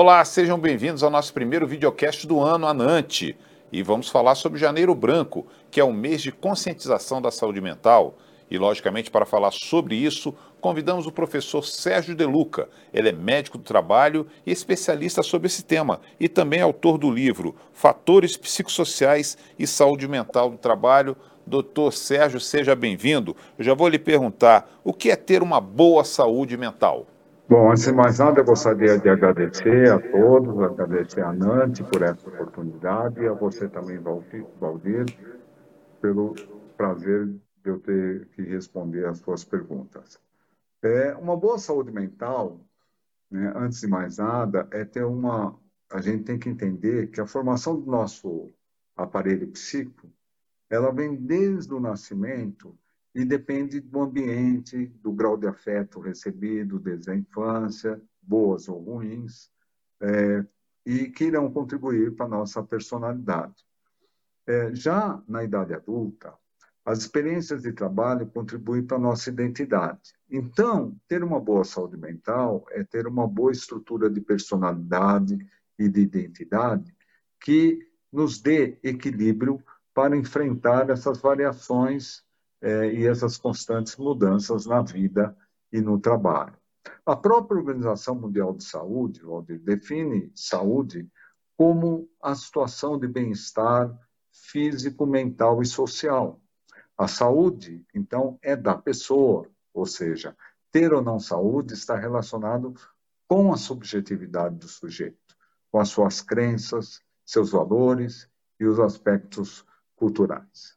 Olá, sejam bem-vindos ao nosso primeiro videocast do ano, Anante. E vamos falar sobre Janeiro Branco, que é o mês de conscientização da saúde mental. E, logicamente, para falar sobre isso, convidamos o professor Sérgio De Luca. Ele é médico do trabalho e especialista sobre esse tema, e também autor do livro Fatores Psicossociais e Saúde Mental do Trabalho. Doutor Sérgio, seja bem-vindo. Eu já vou lhe perguntar: o que é ter uma boa saúde mental? Bom, antes de mais nada, eu gostaria de agradecer a todos, agradecer a Nante por essa oportunidade e a você também, Valdir, pelo prazer de eu ter que responder as suas perguntas. É, uma boa saúde mental, né, antes de mais nada, é ter uma. A gente tem que entender que a formação do nosso aparelho psíquico, ela vem desde o nascimento e depende do ambiente, do grau de afeto recebido desde a infância, boas ou ruins, é, e que irão contribuir para a nossa personalidade. É, já na idade adulta, as experiências de trabalho contribuem para a nossa identidade. Então, ter uma boa saúde mental é ter uma boa estrutura de personalidade e de identidade que nos dê equilíbrio para enfrentar essas variações é, e essas constantes mudanças na vida e no trabalho. A própria Organização Mundial de Saúde, Waldir, define saúde como a situação de bem-estar físico, mental e social. A saúde, então, é da pessoa, ou seja, ter ou não saúde está relacionado com a subjetividade do sujeito, com as suas crenças, seus valores e os aspectos culturais.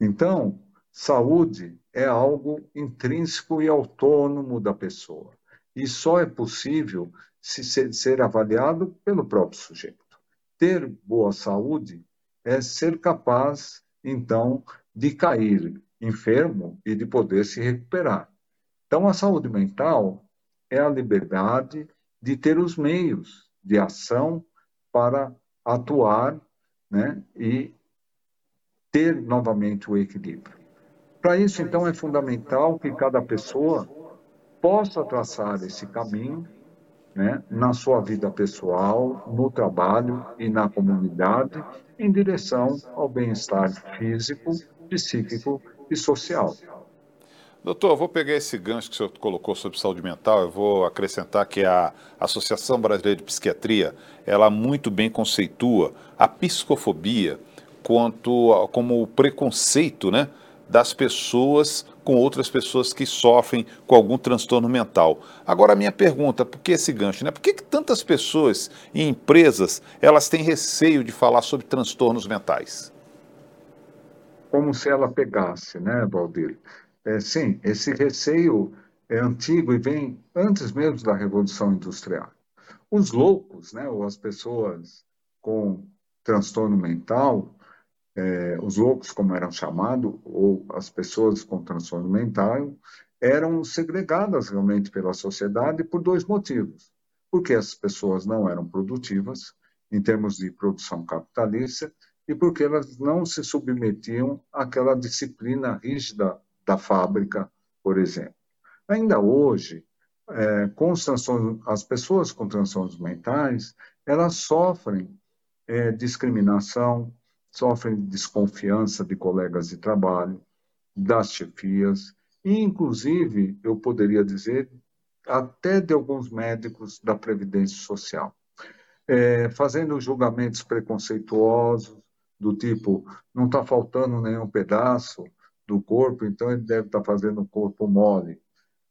Então, Saúde é algo intrínseco e autônomo da pessoa e só é possível se ser, ser avaliado pelo próprio sujeito. Ter boa saúde é ser capaz, então, de cair enfermo e de poder se recuperar. Então, a saúde mental é a liberdade de ter os meios de ação para atuar né, e ter novamente o equilíbrio. Para isso, então, é fundamental que cada pessoa possa traçar esse caminho né, na sua vida pessoal, no trabalho e na comunidade, em direção ao bem-estar físico, psíquico e social. Doutor, eu vou pegar esse gancho que o senhor colocou sobre saúde mental, eu vou acrescentar que a Associação Brasileira de Psiquiatria, ela muito bem conceitua a psicofobia quanto como o preconceito, né, das pessoas com outras pessoas que sofrem com algum transtorno mental. Agora a minha pergunta, por que esse gancho? Né? Por que, que tantas pessoas e empresas elas têm receio de falar sobre transtornos mentais? Como se ela pegasse, né, Valdir? É, sim, esse receio é antigo e vem antes mesmo da Revolução Industrial. Os loucos, né, ou as pessoas com transtorno mental, é, os loucos, como eram chamados, ou as pessoas com transtorno mental, eram segregadas realmente pela sociedade por dois motivos. Porque as pessoas não eram produtivas, em termos de produção capitalista, e porque elas não se submetiam àquela disciplina rígida da fábrica, por exemplo. Ainda hoje, é, com as pessoas com transtornos mentais, elas sofrem é, discriminação, sofrem desconfiança de colegas de trabalho, das chefias, e, inclusive, eu poderia dizer, até de alguns médicos da Previdência Social. É, fazendo julgamentos preconceituosos, do tipo, não está faltando nenhum pedaço do corpo, então ele deve estar tá fazendo o corpo mole,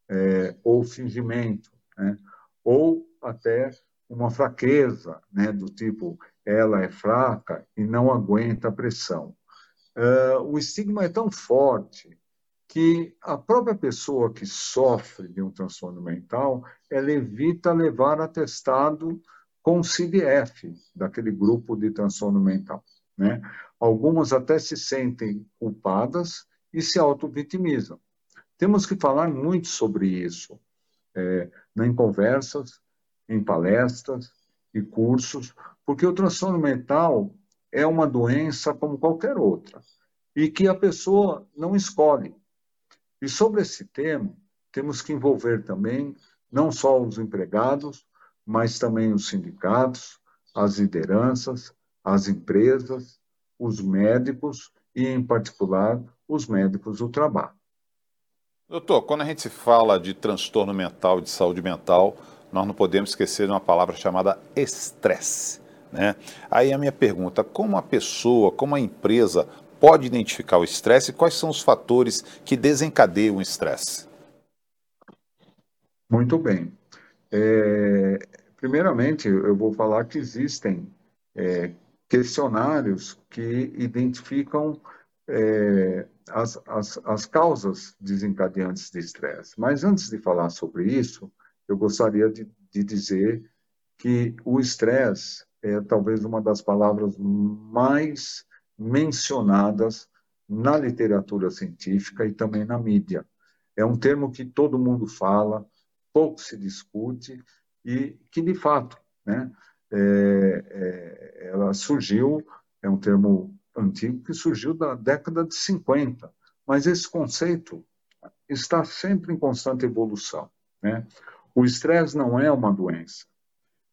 é, ou fingimento, né? ou até uma fraqueza, né? do tipo, ela é fraca e não aguenta a pressão. Uh, o estigma é tão forte que a própria pessoa que sofre de um transtorno mental, ela evita levar atestado com CDF, daquele grupo de transtorno mental. Né? Algumas até se sentem culpadas e se auto-vitimizam. Temos que falar muito sobre isso, é, em conversas, em palestras e cursos, porque o transtorno mental é uma doença como qualquer outra e que a pessoa não escolhe. E sobre esse tema, temos que envolver também não só os empregados, mas também os sindicatos, as lideranças, as empresas, os médicos e, em particular, os médicos do trabalho. Doutor, quando a gente fala de transtorno mental, de saúde mental, nós não podemos esquecer de uma palavra chamada estresse. Né? Aí a minha pergunta: como a pessoa, como a empresa pode identificar o estresse e quais são os fatores que desencadeiam o estresse? Muito bem. É, primeiramente, eu vou falar que existem é, questionários que identificam é, as, as, as causas desencadeantes de estresse. Mas antes de falar sobre isso, eu gostaria de, de dizer que o estresse é talvez uma das palavras mais mencionadas na literatura científica e também na mídia. É um termo que todo mundo fala, pouco se discute e que, de fato, né, é, é, ela surgiu, é um termo antigo que surgiu da década de 50, mas esse conceito está sempre em constante evolução. Né? O estresse não é uma doença,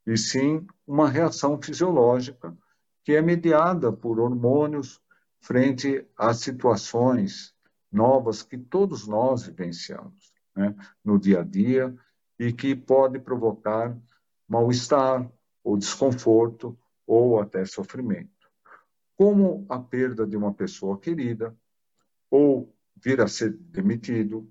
e sim uma reação fisiológica que é mediada por hormônios frente a situações novas que todos nós vivenciamos né, no dia a dia e que pode provocar mal-estar ou desconforto ou até sofrimento. Como a perda de uma pessoa querida, ou vir a ser demitido,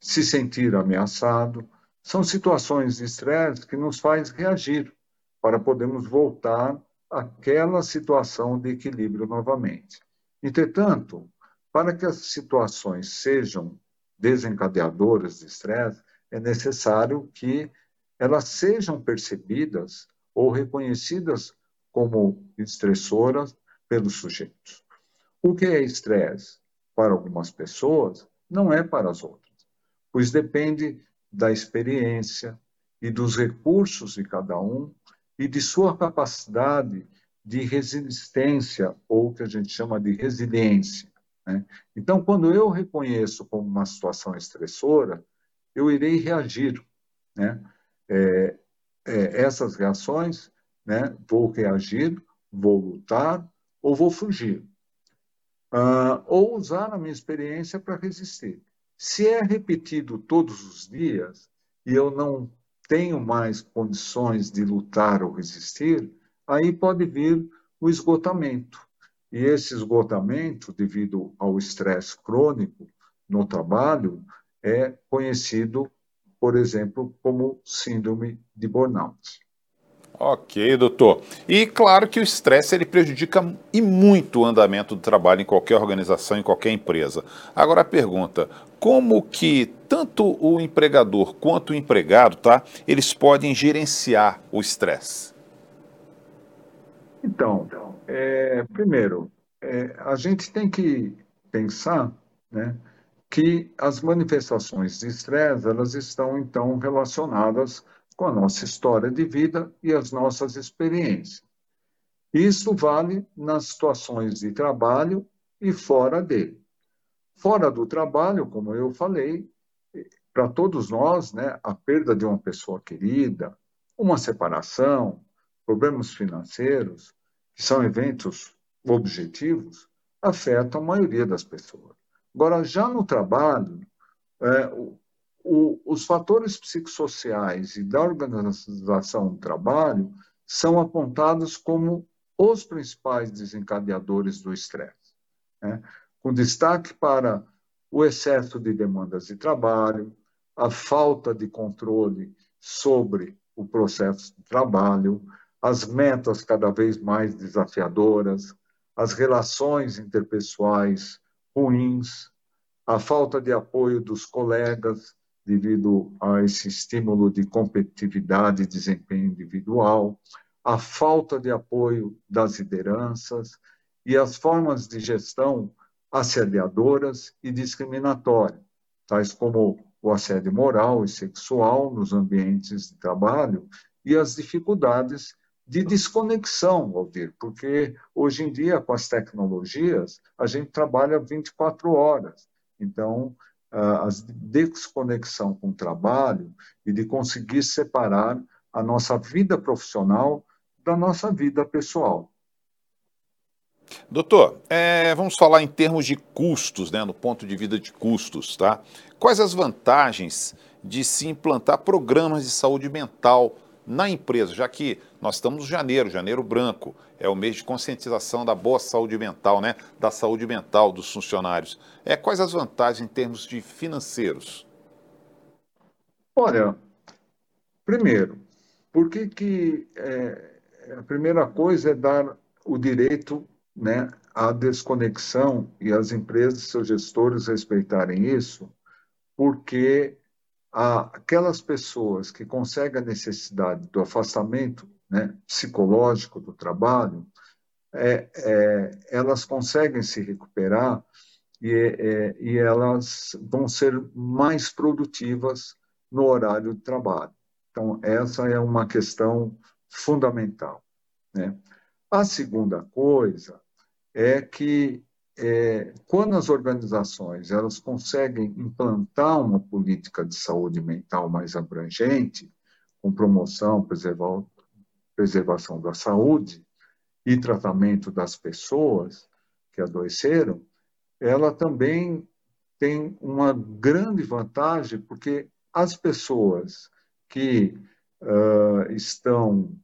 se sentir ameaçado, são situações de estresse que nos faz reagir para podermos voltar àquela situação de equilíbrio novamente. Entretanto, para que as situações sejam desencadeadoras de estresse, é necessário que elas sejam percebidas ou reconhecidas como estressoras pelos sujeitos. O que é estresse para algumas pessoas não é para as outras, pois depende da experiência e dos recursos de cada um e de sua capacidade de resistência, ou que a gente chama de resiliência. Né? Então, quando eu reconheço como uma situação estressora, eu irei reagir. Né? É, é, essas reações, né, vou reagir, vou lutar ou vou fugir. Uh, ou usar a minha experiência para resistir. Se é repetido todos os dias e eu não tenho mais condições de lutar ou resistir, aí pode vir o esgotamento. E esse esgotamento, devido ao estresse crônico no trabalho, é conhecido, por exemplo, como síndrome de burnout. Ok, doutor. E claro que o estresse ele prejudica e muito o andamento do trabalho em qualquer organização, em qualquer empresa. Agora a pergunta: como que tanto o empregador quanto o empregado, tá? Eles podem gerenciar o estresse? Então, é, primeiro, é, a gente tem que pensar, né? que as manifestações de estresse elas estão então relacionadas com a nossa história de vida e as nossas experiências. Isso vale nas situações de trabalho e fora dele. Fora do trabalho, como eu falei, para todos nós, né, a perda de uma pessoa querida, uma separação, problemas financeiros, que são eventos objetivos, afetam a maioria das pessoas. Agora, já no trabalho, é, o, os fatores psicossociais e da organização do trabalho são apontados como os principais desencadeadores do estresse, né? com destaque para o excesso de demandas de trabalho, a falta de controle sobre o processo de trabalho, as metas cada vez mais desafiadoras, as relações interpessoais ruins, a falta de apoio dos colegas devido a esse estímulo de competitividade e desempenho individual, a falta de apoio das lideranças e as formas de gestão assediadoras e discriminatórias, tais como o assédio moral e sexual nos ambientes de trabalho e as dificuldades de desconexão, Valdir, porque hoje em dia, com as tecnologias, a gente trabalha 24 horas. Então, a desconexão com o trabalho e de conseguir separar a nossa vida profissional da nossa vida pessoal. Doutor, é, vamos falar em termos de custos, né, no ponto de vida de custos, tá? Quais as vantagens de se implantar programas de saúde mental na empresa, já que nós estamos no janeiro, janeiro branco, é o mês de conscientização da boa saúde mental, né, da saúde mental dos funcionários. É, quais as vantagens em termos de financeiros? Olha, primeiro, por que que é, a primeira coisa é dar o direito né, à desconexão e as empresas, seus gestores respeitarem isso, porque aquelas pessoas que conseguem a necessidade do afastamento né, psicológico do trabalho, é, é, elas conseguem se recuperar e, é, e elas vão ser mais produtivas no horário de trabalho. Então, essa é uma questão fundamental. Né? A segunda coisa é que é, quando as organizações elas conseguem implantar uma política de saúde mental mais abrangente, com promoção, preservação da saúde e tratamento das pessoas que adoeceram, ela também tem uma grande vantagem, porque as pessoas que uh, estão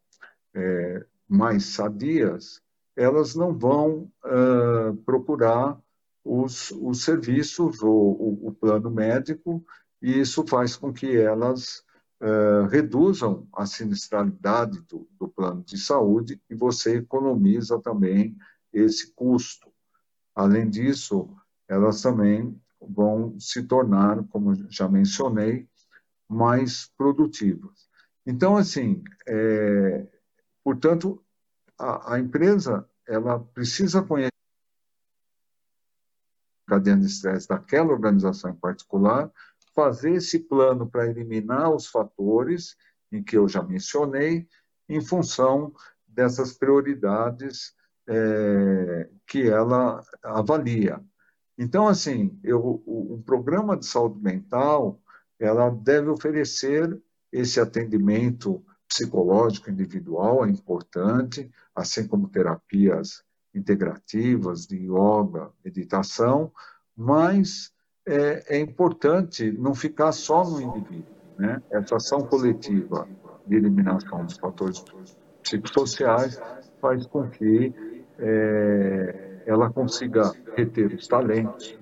é, mais sadias, elas não vão uh, procurar os, os serviços ou o, o, plano médico, e isso faz com que elas uh, reduzam a sinistralidade do, do plano de saúde e você economiza também esse custo. Além disso, elas também vão se tornar, como já mencionei, mais produtivas. Então, assim, é, portanto, a, a empresa ela precisa conhecer a cadeia de estresse daquela organização em particular, fazer esse plano para eliminar os fatores em que eu já mencionei, em função dessas prioridades é, que ela avalia. Então, assim, eu, o, programa de saúde mental ela deve oferecer esse atendimento psicológico individual, é importante, assim como terapias integrativas de yoga, meditação, mas é, é importante não ficar só no indivíduo. Né? Essa ação coletiva de eliminação dos fatores psicossociais faz com que é, ela consiga reter os talentos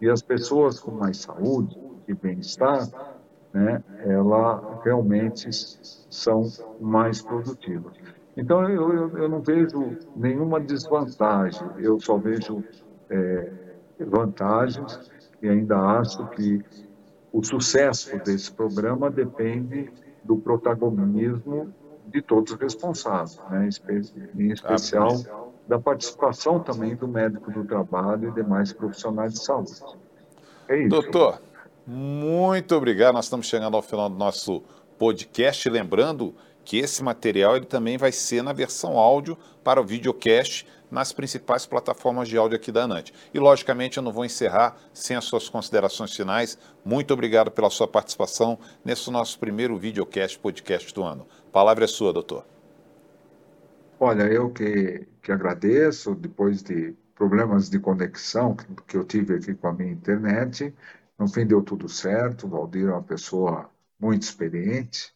e as pessoas com mais saúde e bem-estar, né, ela realmente são mais produtivas. Então, eu, eu, eu, não vejo nenhuma desvantagem, eu só vejo é, vantagens e ainda acho que o sucesso desse programa depende do protagonismo de todos os responsáveis, né? em especial da participação também do médico do trabalho e demais profissionais de saúde. É isso. Doutor, muito obrigado. Nós estamos chegando ao final do nosso podcast. Lembrando que esse material ele também vai ser na versão áudio para o videocast nas principais plataformas de áudio aqui da ANANT. E, logicamente, eu não vou encerrar sem as suas considerações finais. Muito obrigado pela sua participação nesse nosso primeiro videocast, podcast do ano. A palavra é sua, doutor. Olha, eu que, que agradeço, depois de problemas de conexão que, eu tive aqui com a minha internet, no fim deu tudo certo, o Valdir é uma pessoa muito experiente,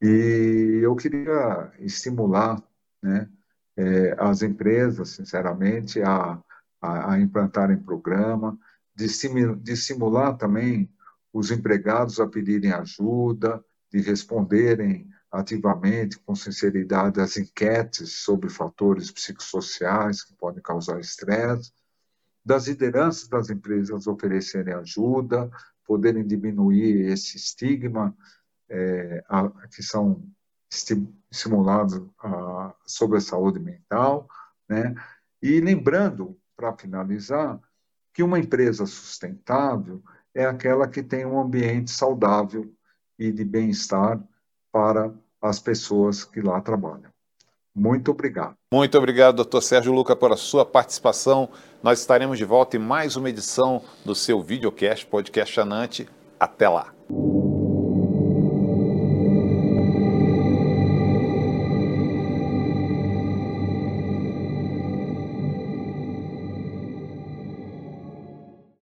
e eu queria estimular né, é, as empresas, sinceramente, a, a, a implantarem programa, de, de estimular também os empregados a pedirem ajuda, de responderem ativamente, com sinceridade, às enquetes sobre fatores psicossociais que podem causar estresse, das lideranças das empresas oferecerem ajuda, poderem diminuir esse estigma é, a, que são estimulados a, sobre a saúde mental, né? E lembrando, para finalizar, que uma empresa sustentável é aquela que tem um ambiente saudável e de bem-estar para as pessoas que lá trabalham. Muito obrigado. Muito obrigado, doutor Sérgio Luca, por a sua participação. Nós estaremos de volta em mais uma edição do seu videocast, podcast Anante. Até lá.